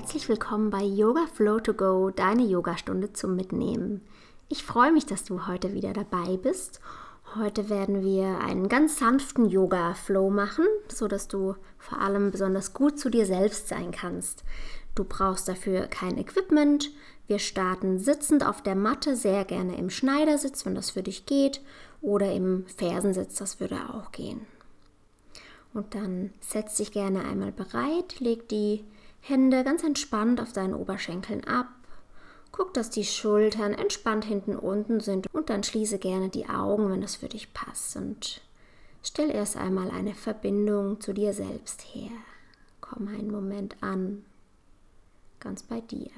herzlich willkommen bei Yoga Flow to Go, deine Yogastunde zum Mitnehmen. Ich freue mich, dass du heute wieder dabei bist. Heute werden wir einen ganz sanften Yoga Flow machen, so dass du vor allem besonders gut zu dir selbst sein kannst. Du brauchst dafür kein Equipment. Wir starten sitzend auf der Matte, sehr gerne im Schneidersitz, wenn das für dich geht, oder im Fersensitz, das würde auch gehen. Und dann setz dich gerne einmal bereit, leg die Hände ganz entspannt auf deinen Oberschenkeln ab. Guck, dass die Schultern entspannt hinten unten sind und dann schließe gerne die Augen, wenn das für dich passt und stell erst einmal eine Verbindung zu dir selbst her. Komm einen Moment an, ganz bei dir.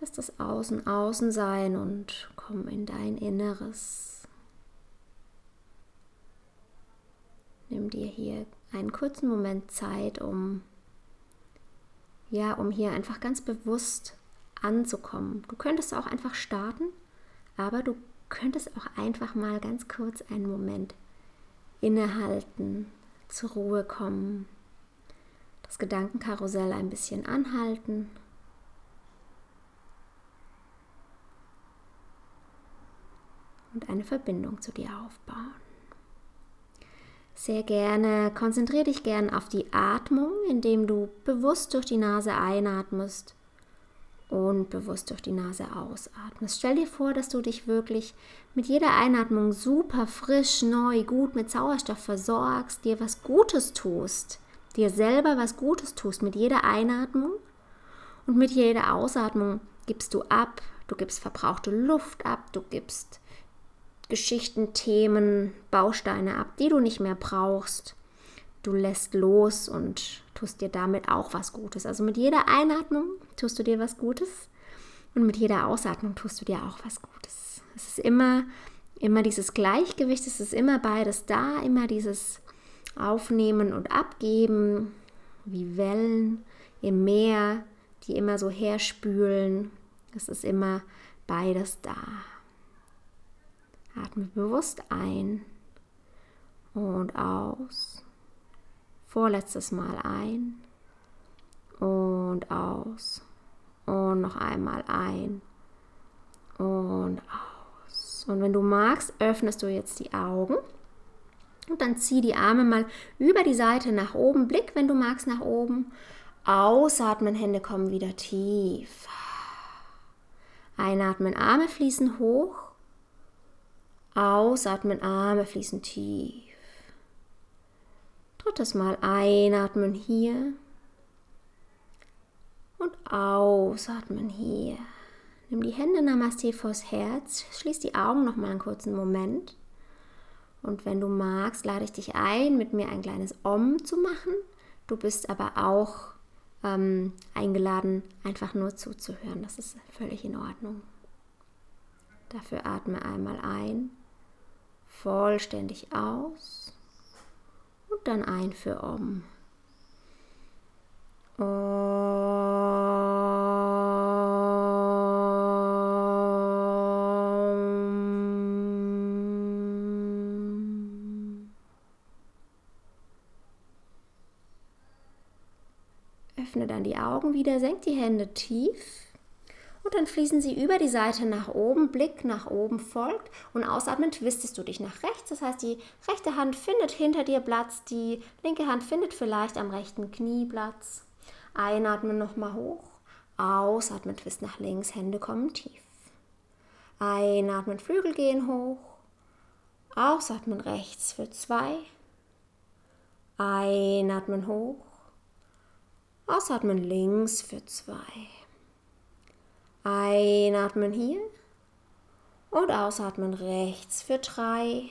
Lass das Außen außen sein und komm in dein Inneres. Nimm dir hier einen kurzen Moment Zeit, um ja, um hier einfach ganz bewusst anzukommen. Du könntest auch einfach starten, aber du könntest auch einfach mal ganz kurz einen Moment innehalten, zur Ruhe kommen, das Gedankenkarussell ein bisschen anhalten. Und eine Verbindung zu dir aufbauen sehr gerne, konzentriere dich gern auf die Atmung, indem du bewusst durch die Nase einatmest und bewusst durch die Nase ausatmest. Stell dir vor, dass du dich wirklich mit jeder Einatmung super frisch, neu, gut mit Sauerstoff versorgst, dir was Gutes tust, dir selber was Gutes tust mit jeder Einatmung und mit jeder Ausatmung gibst du ab, du gibst verbrauchte Luft ab, du gibst Geschichten, Themen, Bausteine ab, die du nicht mehr brauchst. Du lässt los und tust dir damit auch was Gutes. Also mit jeder Einatmung tust du dir was Gutes und mit jeder Ausatmung tust du dir auch was Gutes. Es ist immer, immer dieses Gleichgewicht, es ist immer beides da, immer dieses Aufnehmen und Abgeben, wie Wellen im Meer, die immer so herspülen. Es ist immer beides da. Atme bewusst ein und aus. Vorletztes Mal ein und aus. Und noch einmal ein und aus. Und wenn du magst, öffnest du jetzt die Augen. Und dann zieh die Arme mal über die Seite nach oben. Blick, wenn du magst, nach oben. Ausatmen, Hände kommen wieder tief. Einatmen, Arme fließen hoch. Ausatmen, Arme fließen tief. Drittes Mal einatmen hier und ausatmen hier. Nimm die Hände Namaste vors Herz, schließ die Augen noch mal einen kurzen Moment. Und wenn du magst, lade ich dich ein, mit mir ein kleines Om zu machen. Du bist aber auch ähm, eingeladen, einfach nur zuzuhören. Das ist völlig in Ordnung. Dafür atme einmal ein vollständig aus und dann ein für Om. Öffne dann die Augen wieder, senk die Hände tief und dann fließen sie über die Seite nach oben, Blick nach oben folgt und ausatmend twistest du dich nach rechts. Das heißt, die rechte Hand findet hinter dir Platz, die linke Hand findet vielleicht am rechten Knie Platz. Einatmen nochmal hoch, ausatmen, twist nach links, Hände kommen tief. Einatmen, Flügel gehen hoch, ausatmen rechts für zwei. Einatmen hoch, ausatmen links für zwei. Einatmen hier und ausatmen rechts für drei.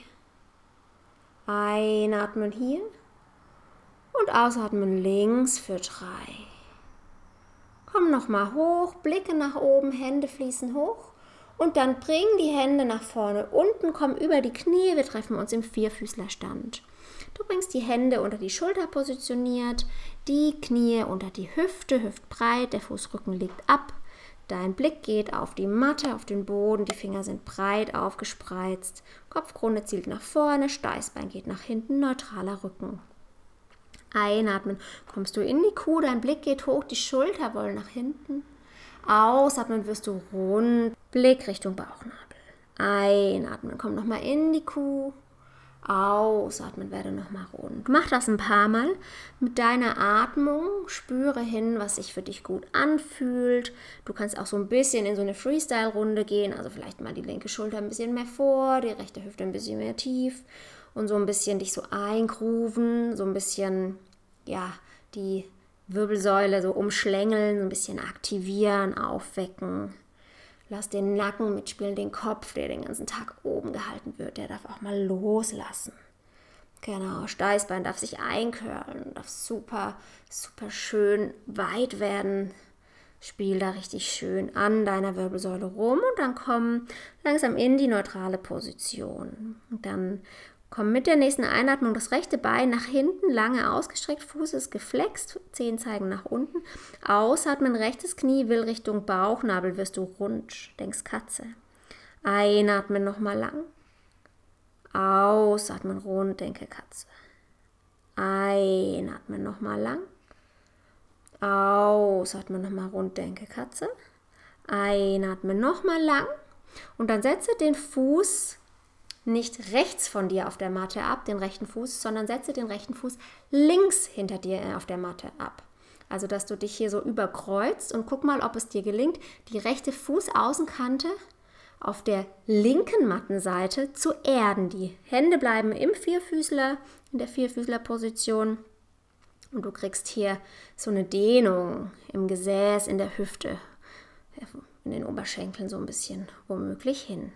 Einatmen hier und ausatmen links für drei. Komm nochmal hoch, Blicke nach oben, Hände fließen hoch und dann bring die Hände nach vorne. Unten komm über die Knie, wir treffen uns im Vierfüßlerstand. Du bringst die Hände unter die Schulter positioniert, die Knie unter die Hüfte, hüftbreit, der Fußrücken liegt ab Dein Blick geht auf die Matte, auf den Boden, die Finger sind breit aufgespreizt, Kopfkrone zielt nach vorne, Steißbein geht nach hinten, neutraler Rücken. Einatmen, kommst du in die Kuh, dein Blick geht hoch, die Schulter wollen nach hinten. Ausatmen wirst du rund, Blick Richtung Bauchnabel. Einatmen, komm nochmal in die Kuh. Ausatmen, werde nochmal rund. Mach das ein paar Mal mit deiner Atmung. Spüre hin, was sich für dich gut anfühlt. Du kannst auch so ein bisschen in so eine Freestyle-Runde gehen. Also vielleicht mal die linke Schulter ein bisschen mehr vor, die rechte Hüfte ein bisschen mehr tief. Und so ein bisschen dich so eingrooven, so ein bisschen, ja, die Wirbelsäule so umschlängeln, ein bisschen aktivieren, aufwecken. Lass den Nacken mitspielen, den Kopf, der den ganzen Tag oben gehalten wird, der darf auch mal loslassen. Genau, Steißbein darf sich einkörlen, darf super, super schön weit werden. Spiel da richtig schön an deiner Wirbelsäule rum und dann komm langsam in die neutrale Position. Und dann Komm mit der nächsten Einatmung das rechte Bein nach hinten, lange ausgestreckt, Fuß ist geflext, Zehen zeigen nach unten. Ausatmen, rechtes Knie will Richtung Bauchnabel, wirst du rund, denkst Katze. Einatmen nochmal lang. Ausatmen rund, denke Katze. Einatmen nochmal lang. Ausatmen nochmal rund, denke Katze. Einatmen nochmal lang. Und dann setze den Fuß nicht rechts von dir auf der Matte ab, den rechten Fuß, sondern setze den rechten Fuß links hinter dir auf der Matte ab. Also, dass du dich hier so überkreuzt und guck mal, ob es dir gelingt, die rechte Fußaußenkante auf der linken Mattenseite zu erden. Die Hände bleiben im Vierfüßler, in der Vierfüßlerposition. Und du kriegst hier so eine Dehnung im Gesäß, in der Hüfte, in den Oberschenkeln so ein bisschen womöglich hin.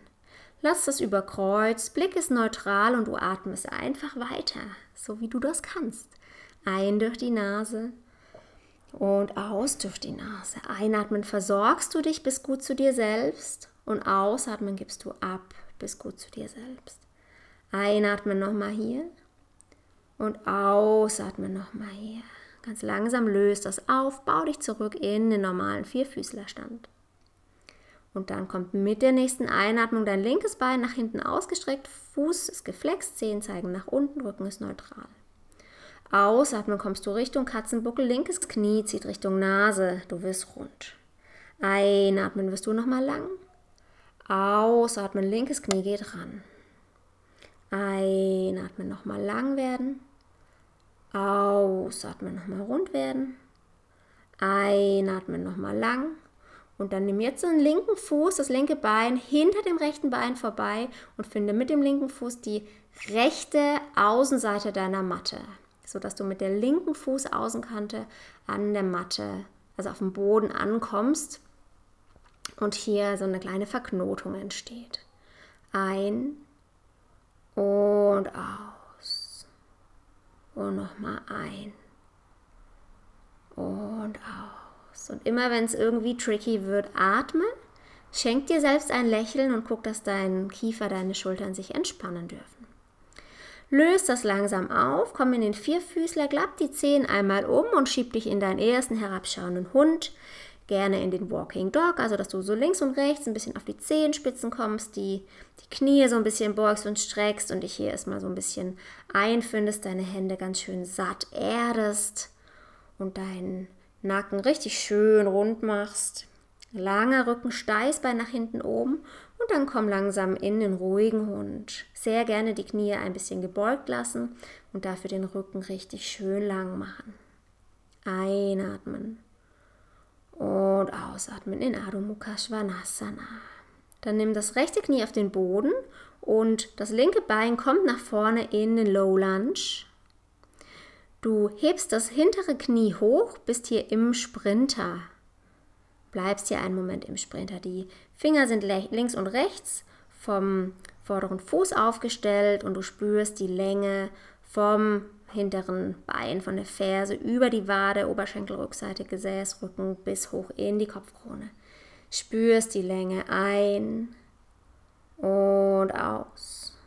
Lass das überkreuzt, Blick ist neutral und du atmest einfach weiter, so wie du das kannst. Ein durch die Nase und aus durch die Nase. Einatmen versorgst du dich bis gut zu dir selbst und ausatmen gibst du ab bis gut zu dir selbst. Einatmen nochmal hier und ausatmen nochmal hier. Ganz langsam löst das auf, bau dich zurück in den normalen Vierfüßlerstand. Und dann kommt mit der nächsten Einatmung dein linkes Bein nach hinten ausgestreckt, Fuß ist geflext, Zehen zeigen nach unten, Rücken ist neutral. Ausatmen kommst du Richtung Katzenbuckel, linkes Knie zieht Richtung Nase, du wirst rund. Einatmen wirst du nochmal lang. Ausatmen, linkes Knie geht ran. Einatmen, nochmal lang werden. Ausatmen, nochmal rund werden. Einatmen, nochmal lang. Und dann nimm jetzt den linken Fuß, das linke Bein hinter dem rechten Bein vorbei und finde mit dem linken Fuß die rechte Außenseite deiner Matte, sodass du mit der linken Fußaußenkante an der Matte, also auf dem Boden ankommst und hier so eine kleine Verknotung entsteht. Ein und aus. Und nochmal ein und aus. Und immer wenn es irgendwie tricky wird, atme, schenk dir selbst ein Lächeln und guck, dass dein Kiefer, deine Schultern sich entspannen dürfen. Löst das langsam auf, komm in den Vierfüßler, klapp die Zehen einmal um und schieb dich in deinen ersten herabschauenden Hund. Gerne in den Walking Dog, also dass du so links und rechts ein bisschen auf die Zehenspitzen kommst, die, die Knie so ein bisschen beugst und streckst und dich hier erstmal so ein bisschen einfindest, deine Hände ganz schön satt erdest und deinen Nacken richtig schön rund machst. Langer Rücken, Steißbein nach hinten oben und dann komm langsam in den ruhigen Hund. Sehr gerne die Knie ein bisschen gebeugt lassen und dafür den Rücken richtig schön lang machen. Einatmen und ausatmen in Adho Mukha Svanasana. Dann nimm das rechte Knie auf den Boden und das linke Bein kommt nach vorne in den Low Lunge. Du hebst das hintere Knie hoch, bist hier im Sprinter. Bleibst hier einen Moment im Sprinter. Die Finger sind links und rechts vom vorderen Fuß aufgestellt und du spürst die Länge vom hinteren Bein, von der Ferse über die Wade, Oberschenkelrückseite, Gesäßrücken bis hoch in die Kopfkrone. Spürst die Länge ein und aus.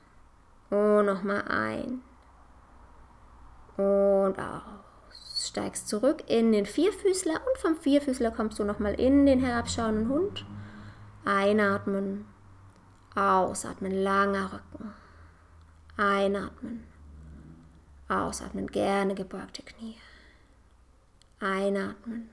Und nochmal ein und aus. steigst zurück in den Vierfüßler und vom Vierfüßler kommst du nochmal in den herabschauenden Hund. Einatmen, ausatmen, langer Rücken. Einatmen, ausatmen, gerne gebeugte Knie. Einatmen,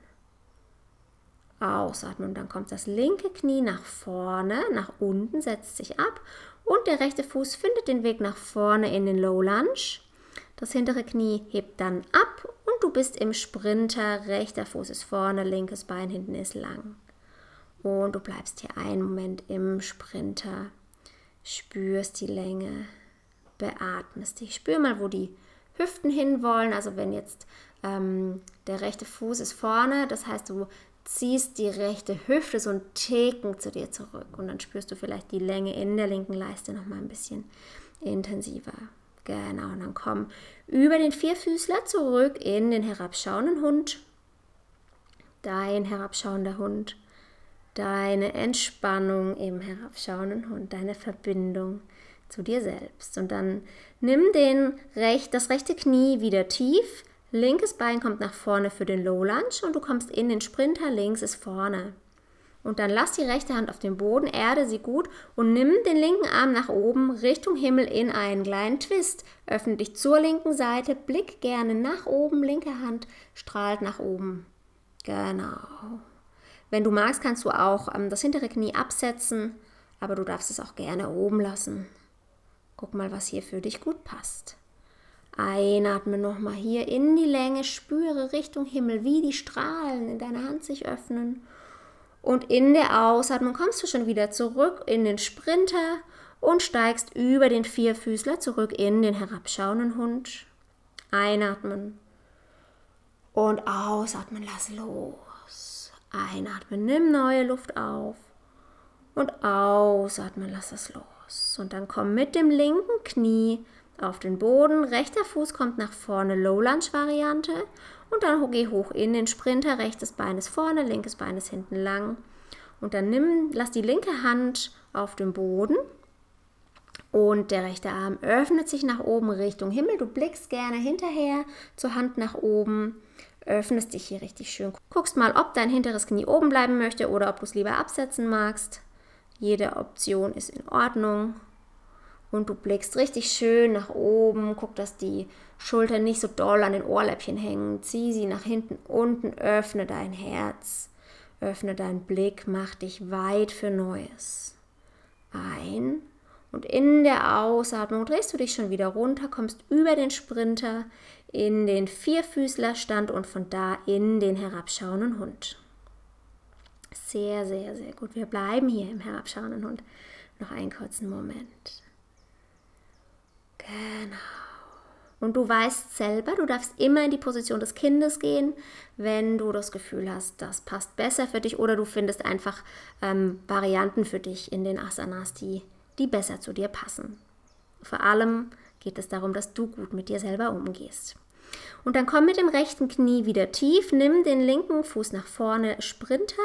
ausatmen und dann kommt das linke Knie nach vorne, nach unten, setzt sich ab und der rechte Fuß findet den Weg nach vorne in den Low Lunge. Das hintere Knie hebt dann ab und du bist im Sprinter. Rechter Fuß ist vorne, linkes Bein hinten ist lang. Und du bleibst hier einen Moment im Sprinter, spürst die Länge, beatmest dich. Spür mal, wo die Hüften hinwollen. Also wenn jetzt ähm, der rechte Fuß ist vorne, das heißt, du ziehst die rechte Hüfte so ein Theken zu dir zurück und dann spürst du vielleicht die Länge in der linken Leiste noch mal ein bisschen intensiver. Genau, und dann komm über den Vierfüßler zurück in den herabschauenden Hund. Dein herabschauender Hund. Deine Entspannung im herabschauenden Hund. Deine Verbindung zu dir selbst. Und dann nimm den Rech das rechte Knie wieder tief. Linkes Bein kommt nach vorne für den Low Lunge und du kommst in den Sprinter. Links ist vorne. Und dann lass die rechte Hand auf dem Boden, erde sie gut und nimm den linken Arm nach oben Richtung Himmel in einen kleinen Twist. Öffne dich zur linken Seite, blick gerne nach oben, linke Hand strahlt nach oben. Genau. Wenn du magst, kannst du auch ähm, das hintere Knie absetzen, aber du darfst es auch gerne oben lassen. Guck mal, was hier für dich gut passt. Einatme nochmal hier in die Länge, spüre Richtung Himmel, wie die Strahlen in deiner Hand sich öffnen und in der Ausatmung kommst du schon wieder zurück in den Sprinter und steigst über den Vierfüßler zurück in den herabschauenden Hund. Einatmen und ausatmen, lass los. Einatmen, nimm neue Luft auf und ausatmen, lass es los. Und dann komm mit dem linken Knie auf den Boden, rechter Fuß kommt nach vorne, Low Lunge Variante und dann geh hoch in den Sprinter, rechtes Bein ist vorne, linkes Bein ist hinten lang. Und dann nimm, lass die linke Hand auf dem Boden und der rechte Arm öffnet sich nach oben Richtung Himmel. Du blickst gerne hinterher zur Hand nach oben, öffnest dich hier richtig schön. Guckst mal, ob dein hinteres Knie oben bleiben möchte oder ob du es lieber absetzen magst. Jede Option ist in Ordnung und du blickst richtig schön nach oben, guck, dass die Schultern nicht so doll an den Ohrläppchen hängen, zieh sie nach hinten unten, öffne dein Herz, öffne deinen Blick, mach dich weit für Neues. Ein und in der Ausatmung drehst du dich schon wieder runter, kommst über den Sprinter in den Vierfüßlerstand und von da in den herabschauenden Hund. Sehr, sehr, sehr gut. Wir bleiben hier im herabschauenden Hund noch einen kurzen Moment. Genau. Und du weißt selber, du darfst immer in die Position des Kindes gehen, wenn du das Gefühl hast, das passt besser für dich oder du findest einfach ähm, Varianten für dich in den Asanas, die, die besser zu dir passen. Vor allem geht es darum, dass du gut mit dir selber umgehst. Und dann komm mit dem rechten Knie wieder tief, nimm den linken Fuß nach vorne, Sprinter,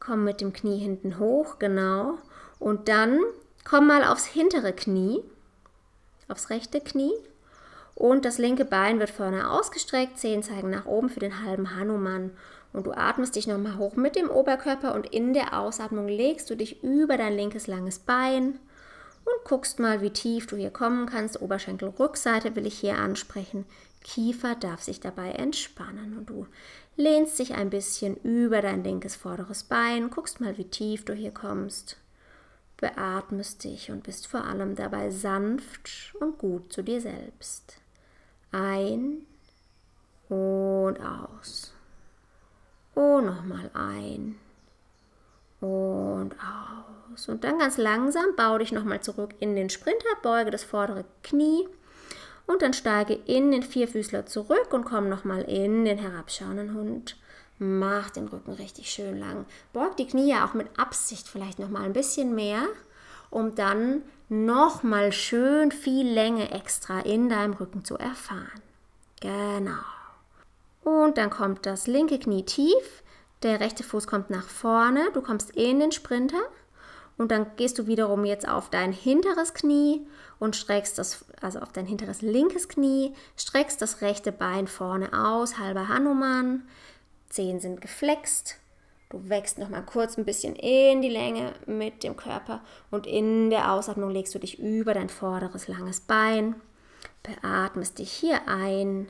komm mit dem Knie hinten hoch, genau. Und dann komm mal aufs hintere Knie aufs rechte Knie und das linke Bein wird vorne ausgestreckt, Zehen zeigen nach oben für den halben Hanuman. Und du atmest dich nochmal hoch mit dem Oberkörper und in der Ausatmung legst du dich über dein linkes langes Bein und guckst mal, wie tief du hier kommen kannst. Oberschenkelrückseite will ich hier ansprechen. Kiefer darf sich dabei entspannen und du lehnst dich ein bisschen über dein linkes vorderes Bein, guckst mal, wie tief du hier kommst beatmest dich und bist vor allem dabei sanft und gut zu dir selbst. Ein und aus. Und nochmal ein und aus. Und dann ganz langsam bau dich nochmal zurück in den Sprinter, beuge das vordere Knie und dann steige in den Vierfüßler zurück und komm nochmal in den herabschauenden Hund. Mach den Rücken richtig schön lang. Beug die Knie auch mit Absicht vielleicht noch mal ein bisschen mehr, um dann noch mal schön viel Länge extra in deinem Rücken zu erfahren. Genau. Und dann kommt das linke Knie tief, der rechte Fuß kommt nach vorne, du kommst in den Sprinter Und dann gehst du wiederum jetzt auf dein hinteres Knie und streckst das, also auf dein hinteres linkes Knie, streckst das rechte Bein vorne aus, halber Hanuman. Zehen sind geflext. Du wächst nochmal kurz ein bisschen in die Länge mit dem Körper und in der Ausatmung legst du dich über dein vorderes langes Bein. Beatmest dich hier ein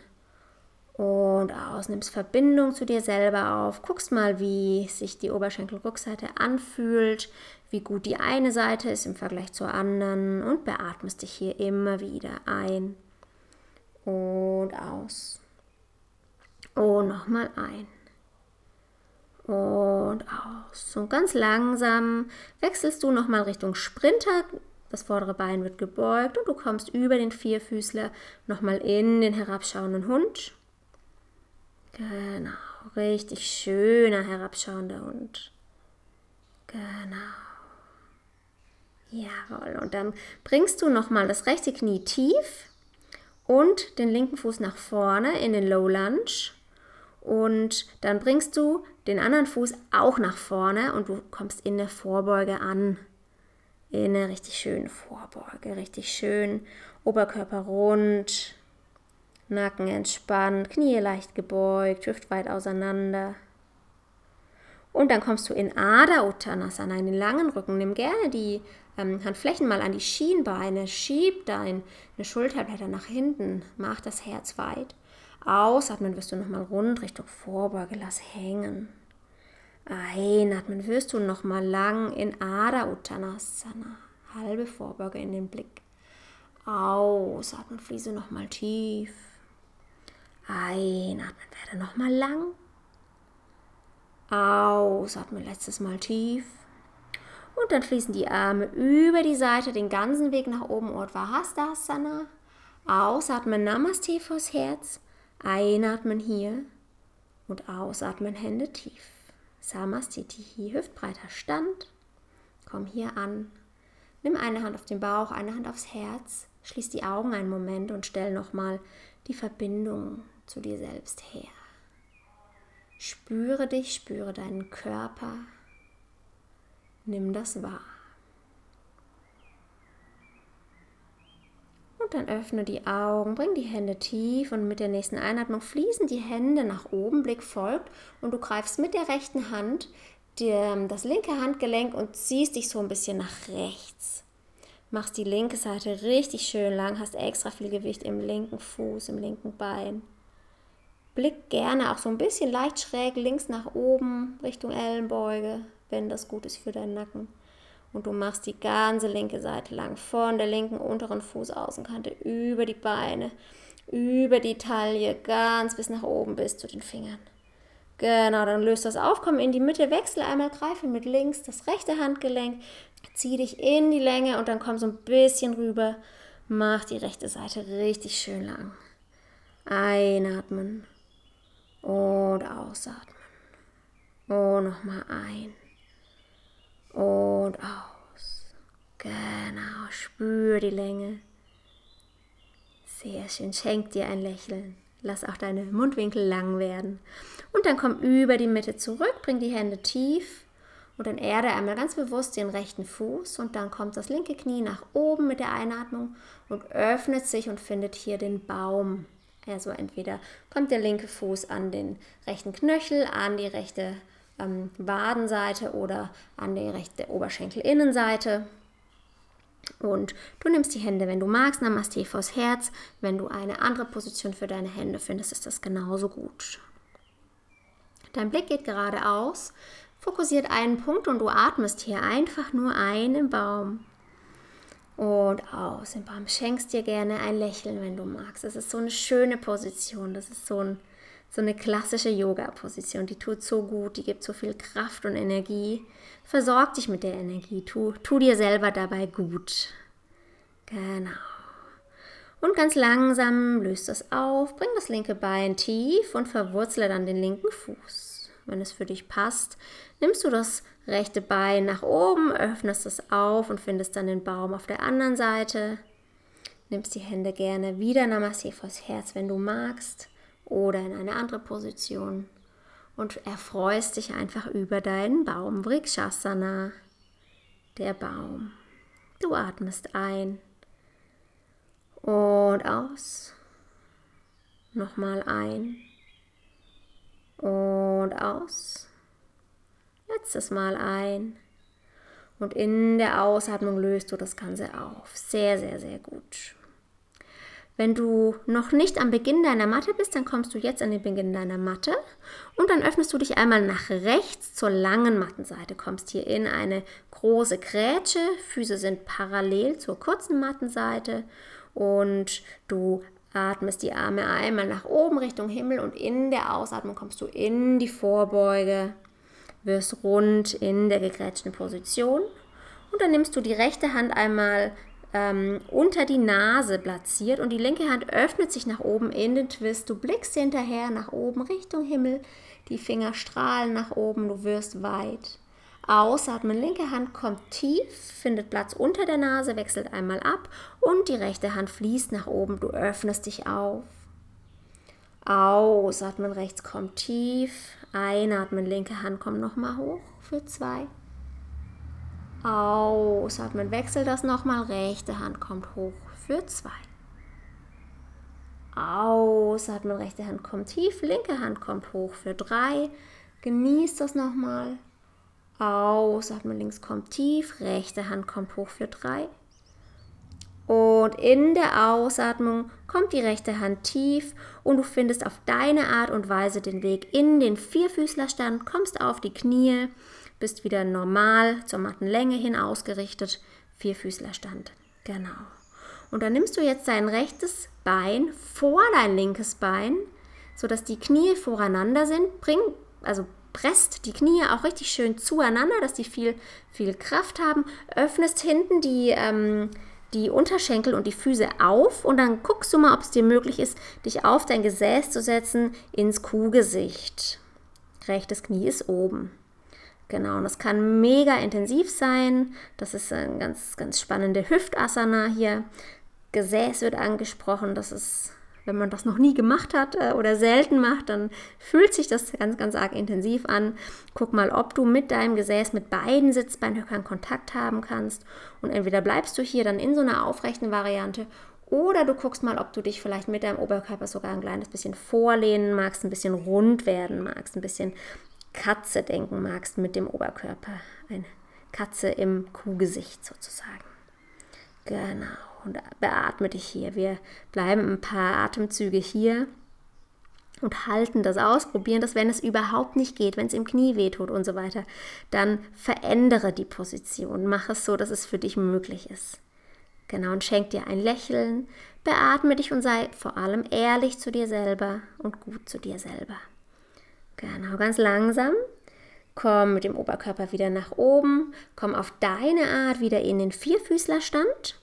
und aus, nimmst Verbindung zu dir selber auf, guckst mal, wie sich die Oberschenkelrückseite anfühlt, wie gut die eine Seite ist im Vergleich zur anderen und beatmest dich hier immer wieder ein und aus. Und nochmal ein und aus. Und ganz langsam wechselst du nochmal Richtung Sprinter. Das vordere Bein wird gebeugt und du kommst über den Vierfüßler nochmal in den herabschauenden Hund. Genau, richtig schöner herabschauender Hund. Genau. Jawohl. Und dann bringst du nochmal das rechte Knie tief und den linken Fuß nach vorne in den Low Lunge. Und dann bringst du den anderen Fuß auch nach vorne und du kommst in der Vorbeuge an. In einer richtig schönen Vorbeuge, richtig schön. Oberkörper rund, Nacken entspannt, Knie leicht gebeugt, hüftweit auseinander. Und dann kommst du in Ada Uttanasana, in den langen Rücken. Nimm gerne die ähm, Handflächen mal an die Schienbeine, schieb deine Schulterblätter nach hinten, mach das Herz weit. Ausatmen wirst du nochmal rund Richtung Vorbeuge, lass hängen. Einatmen wirst du nochmal lang in Ada Uttanasana, halbe Vorbeuge in den Blick. Ausatmen, fließe nochmal tief. Einatmen, werde nochmal lang. Ausatmen, letztes Mal tief. Und dann fließen die Arme über die Seite, den ganzen Weg nach oben, Urdhva Ausatmen, Namaste fürs Herz. Einatmen hier und ausatmen, Hände tief. Samastiti, hüftbreiter Stand. Komm hier an. Nimm eine Hand auf den Bauch, eine Hand aufs Herz. Schließ die Augen einen Moment und stell nochmal die Verbindung zu dir selbst her. Spüre dich, spüre deinen Körper. Nimm das wahr. Dann öffne die Augen, bring die Hände tief und mit der nächsten Einatmung fließen die Hände nach oben, Blick folgt und du greifst mit der rechten Hand die, das linke Handgelenk und ziehst dich so ein bisschen nach rechts. Machst die linke Seite richtig schön lang, hast extra viel Gewicht im linken Fuß, im linken Bein. Blick gerne auch so ein bisschen leicht schräg links nach oben Richtung Ellenbeuge, wenn das gut ist für deinen Nacken. Und du machst die ganze linke Seite lang von der linken unteren Fußaußenkante über die Beine, über die Taille, ganz bis nach oben bis zu den Fingern. Genau, dann löst das auf, komm in die Mitte, wechsel einmal, greife mit links das rechte Handgelenk, zieh dich in die Länge und dann komm so ein bisschen rüber, mach die rechte Seite richtig schön lang. Einatmen und ausatmen. Und nochmal ein und aus. Genau, spür die Länge. Sehr schön, schenk dir ein Lächeln. Lass auch deine Mundwinkel lang werden. Und dann komm über die Mitte zurück, bring die Hände tief und dann erde einmal ganz bewusst den rechten Fuß und dann kommt das linke Knie nach oben mit der Einatmung und öffnet sich und findet hier den Baum. Also entweder kommt der linke Fuß an den rechten Knöchel, an die rechte ähm, Wadenseite oder an die rechte Oberschenkelinnenseite. Und du nimmst die Hände, wenn du magst, Namaste vors Herz. Wenn du eine andere Position für deine Hände findest, ist das genauso gut. Dein Blick geht geradeaus, fokussiert einen Punkt und du atmest hier einfach nur ein im Baum. Und aus im Baum. Schenkst dir gerne ein Lächeln, wenn du magst. Das ist so eine schöne Position. Das ist so, ein, so eine klassische Yoga-Position. Die tut so gut, die gibt so viel Kraft und Energie. Versorg dich mit der Energie. Tu, tu dir selber dabei gut. Genau. Und ganz langsam löst das auf, bring das linke Bein tief und verwurzle dann den linken Fuß. Wenn es für dich passt, nimmst du das rechte Bein nach oben, öffnest es auf und findest dann den Baum auf der anderen Seite. Nimmst die Hände gerne wieder Namaste vors Herz, wenn du magst, oder in eine andere Position und erfreust dich einfach über deinen Baum Vrikshasana. der Baum. Du atmest ein und aus. Nochmal ein und aus. Letztes Mal ein. Und in der Ausatmung löst du das Ganze auf. Sehr, sehr, sehr gut. Wenn du noch nicht am Beginn deiner Matte bist, dann kommst du jetzt an den Beginn deiner Matte und dann öffnest du dich einmal nach rechts zur langen Mattenseite. Kommst hier in eine große Grätsche, Füße sind parallel zur kurzen Mattenseite und du atmest die Arme einmal nach oben Richtung Himmel und in der Ausatmung kommst du in die Vorbeuge, wirst rund in der gegrätschten Position. Und dann nimmst du die rechte Hand einmal ähm, unter die Nase platziert und die linke Hand öffnet sich nach oben in den Twist. Du blickst hinterher nach oben Richtung Himmel, die Finger strahlen nach oben, du wirst weit. Ausatmen, linke Hand kommt tief, findet Platz unter der Nase, wechselt einmal ab und die rechte Hand fließt nach oben, du öffnest dich auf. Ausatmen, rechts kommt tief, einatmen, linke Hand kommt nochmal hoch für zwei. Ausatmen, wechsel das nochmal. Rechte Hand kommt hoch für zwei. Ausatmen, rechte Hand kommt tief, linke Hand kommt hoch für drei. Genießt das nochmal. Ausatmen, links kommt tief, rechte Hand kommt hoch für drei. Und in der Ausatmung kommt die rechte Hand tief und du findest auf deine Art und Weise den Weg in den Vierfüßlerstand, kommst auf die Knie bist wieder normal zur Mattenlänge hin ausgerichtet, Vierfüßlerstand. Genau. Und dann nimmst du jetzt dein rechtes Bein vor dein linkes Bein, sodass die Knie voreinander sind. Bring, also presst die Knie auch richtig schön zueinander, dass die viel, viel Kraft haben. Öffnest hinten die, ähm, die Unterschenkel und die Füße auf und dann guckst du mal, ob es dir möglich ist, dich auf dein Gesäß zu setzen ins Kuhgesicht. Rechtes Knie ist oben. Genau, und das kann mega intensiv sein. Das ist ein ganz, ganz spannende Hüftasana hier. Gesäß wird angesprochen. Das ist, wenn man das noch nie gemacht hat äh, oder selten macht, dann fühlt sich das ganz, ganz arg intensiv an. Guck mal, ob du mit deinem Gesäß mit beiden Sitzbeinhöckern Kontakt haben kannst. Und entweder bleibst du hier dann in so einer aufrechten Variante oder du guckst mal, ob du dich vielleicht mit deinem Oberkörper sogar ein kleines bisschen vorlehnen magst, ein bisschen rund werden magst, ein bisschen Katze denken magst mit dem Oberkörper. Eine Katze im Kuhgesicht sozusagen. Genau. Und beatme dich hier. Wir bleiben ein paar Atemzüge hier und halten das aus, probieren das, wenn es überhaupt nicht geht, wenn es im Knie wehtut und so weiter, dann verändere die Position, mach es so, dass es für dich möglich ist. Genau, und schenk dir ein Lächeln, beatme dich und sei vor allem ehrlich zu dir selber und gut zu dir selber. Genau, ganz langsam. Komm mit dem Oberkörper wieder nach oben. Komm auf deine Art wieder in den Vierfüßlerstand.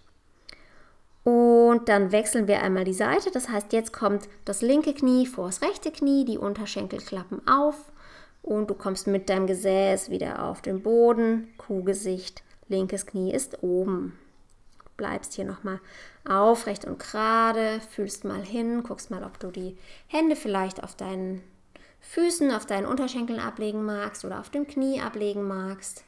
Und dann wechseln wir einmal die Seite. Das heißt, jetzt kommt das linke Knie vor das rechte Knie, die Unterschenkel klappen auf und du kommst mit deinem Gesäß wieder auf den Boden. Kuhgesicht, linkes Knie ist oben. Bleibst hier nochmal aufrecht und gerade, fühlst mal hin, guckst mal, ob du die Hände vielleicht auf deinen Füßen auf deinen Unterschenkeln ablegen magst oder auf dem Knie ablegen magst.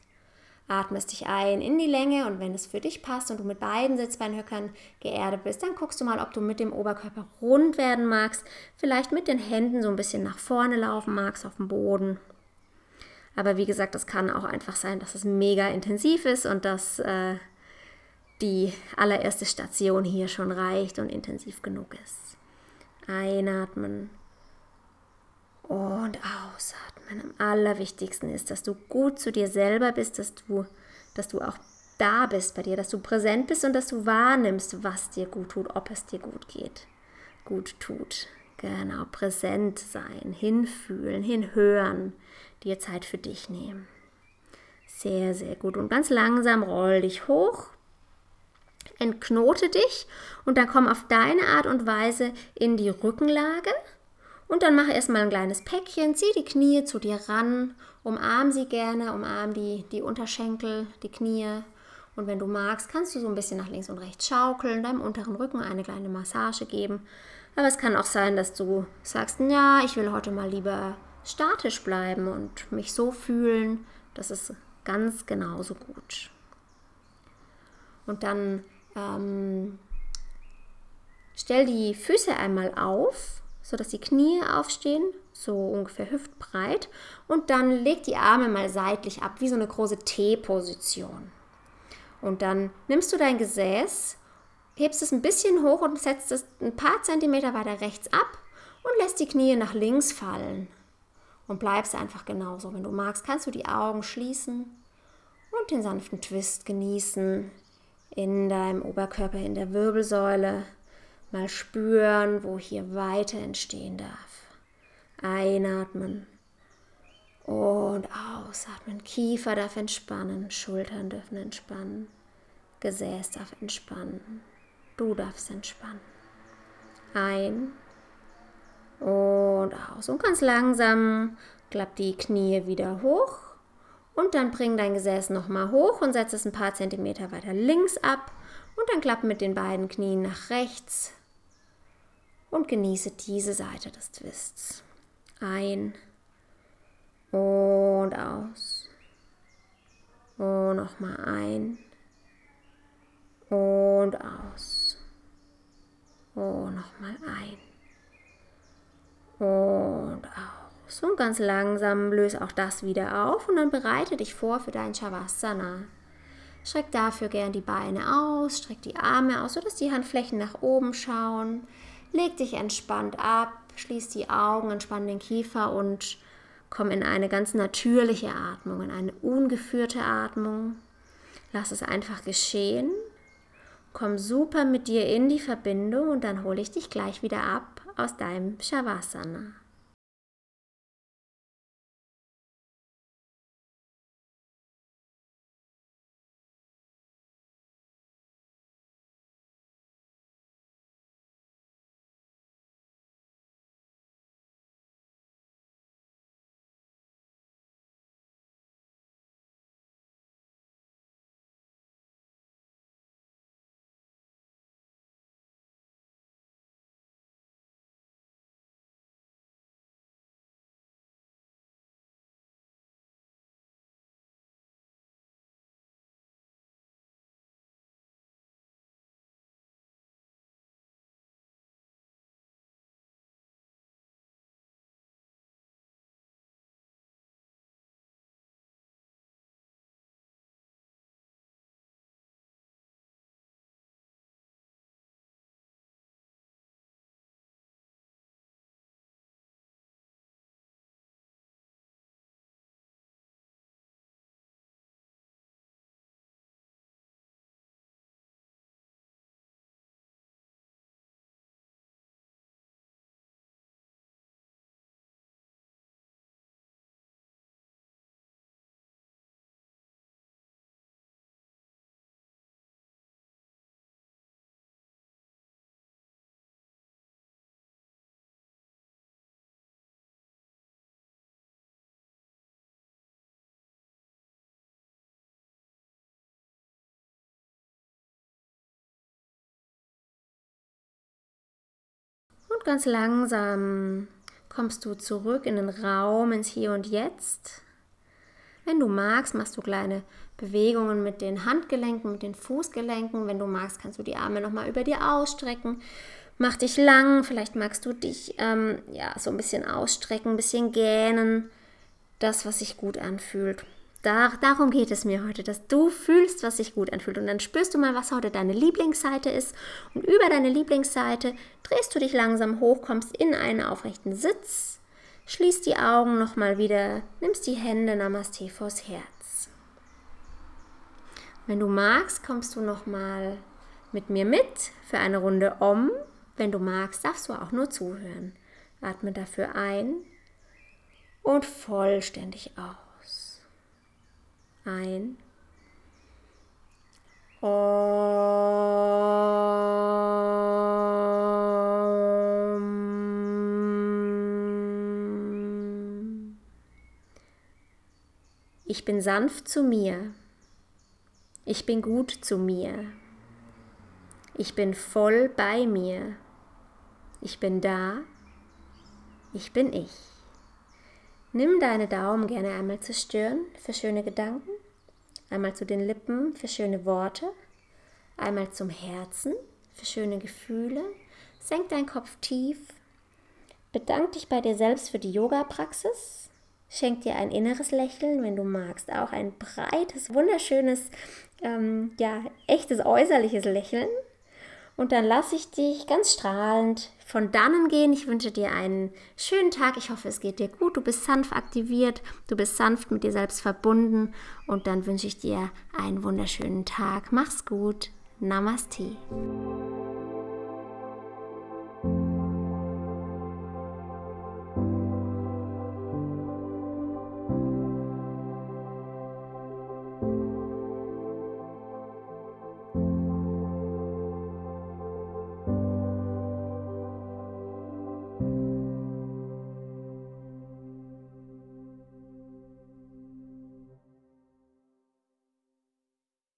Atmest dich ein in die Länge und wenn es für dich passt und du mit beiden Sitzbeinhöckern geerdet bist, dann guckst du mal, ob du mit dem Oberkörper rund werden magst, vielleicht mit den Händen so ein bisschen nach vorne laufen magst auf dem Boden. Aber wie gesagt, das kann auch einfach sein, dass es mega intensiv ist und dass äh, die allererste Station hier schon reicht und intensiv genug ist. Einatmen und ausatmen. Am allerwichtigsten ist, dass du gut zu dir selber bist, dass du, dass du auch da bist bei dir, dass du präsent bist und dass du wahrnimmst, was dir gut tut, ob es dir gut geht, gut tut. Genau, präsent sein, hinfühlen, hinhören, dir Zeit für dich nehmen. Sehr, sehr gut. Und ganz langsam roll dich hoch, entknote dich und dann komm auf deine Art und Weise in die Rückenlage und dann mach erstmal ein kleines Päckchen, zieh die Knie zu dir ran, umarm sie gerne, umarm die, die Unterschenkel, die Knie. Und wenn du magst, kannst du so ein bisschen nach links und rechts schaukeln, deinem unteren Rücken eine kleine Massage geben. Aber es kann auch sein, dass du sagst, ja, ich will heute mal lieber statisch bleiben und mich so fühlen. Das ist ganz genauso gut. Und dann ähm, stell die Füße einmal auf, sodass die Knie aufstehen, so ungefähr hüftbreit. Und dann leg die Arme mal seitlich ab, wie so eine große T-Position. Und dann nimmst du dein Gesäß, hebst es ein bisschen hoch und setzt es ein paar Zentimeter weiter rechts ab und lässt die Knie nach links fallen. Und bleibst einfach genauso. Wenn du magst, kannst du die Augen schließen und den sanften Twist genießen in deinem Oberkörper, in der Wirbelsäule. Mal spüren, wo hier Weite entstehen darf. Einatmen und ausatmen. Kiefer darf entspannen, Schultern dürfen entspannen, Gesäß darf entspannen. Du darfst entspannen. Ein und aus. Und ganz langsam klapp die Knie wieder hoch. Und dann bring dein Gesäß nochmal hoch und setz es ein paar Zentimeter weiter links ab. Und dann klapp mit den beiden Knien nach rechts. Und genieße diese Seite des Twists. Ein und aus. Und nochmal ein und aus. Und nochmal ein und aus. Und ganz langsam löse auch das wieder auf und dann bereite dich vor für dein Shavasana. Streck dafür gern die Beine aus, streck die Arme aus, sodass die Handflächen nach oben schauen. Leg dich entspannt ab, schließ die Augen, entspann den Kiefer und komm in eine ganz natürliche Atmung, in eine ungeführte Atmung. Lass es einfach geschehen. Komm super mit dir in die Verbindung und dann hole ich dich gleich wieder ab aus deinem Shavasana. Und ganz langsam kommst du zurück in den Raum, ins Hier und Jetzt. Wenn du magst, machst du kleine Bewegungen mit den Handgelenken, mit den Fußgelenken. Wenn du magst, kannst du die Arme nochmal über dir ausstrecken. Mach dich lang, vielleicht magst du dich ähm, ja, so ein bisschen ausstrecken, ein bisschen gähnen. Das, was sich gut anfühlt. Da, darum geht es mir heute, dass du fühlst, was sich gut anfühlt. Und dann spürst du mal, was heute deine Lieblingsseite ist. Und über deine Lieblingsseite drehst du dich langsam hoch, kommst in einen aufrechten Sitz, schließt die Augen nochmal wieder, nimmst die Hände Namaste vors Herz. Wenn du magst, kommst du nochmal mit mir mit für eine Runde Om. Wenn du magst, darfst du auch nur zuhören. Atme dafür ein und vollständig aus ein. Ich bin sanft zu mir. Ich bin gut zu mir. Ich bin voll bei mir. Ich bin da. Ich bin ich. Nimm deine Daumen gerne einmal zur Stirn für schöne Gedanken, einmal zu den Lippen für schöne Worte, einmal zum Herzen für schöne Gefühle. Senk deinen Kopf tief. Bedank dich bei dir selbst für die Yoga-Praxis. Schenk dir ein inneres Lächeln, wenn du magst. Auch ein breites, wunderschönes, ähm, ja, echtes äußerliches Lächeln. Und dann lasse ich dich ganz strahlend von dannen gehen. Ich wünsche dir einen schönen Tag. Ich hoffe, es geht dir gut. Du bist sanft aktiviert. Du bist sanft mit dir selbst verbunden. Und dann wünsche ich dir einen wunderschönen Tag. Mach's gut. Namaste.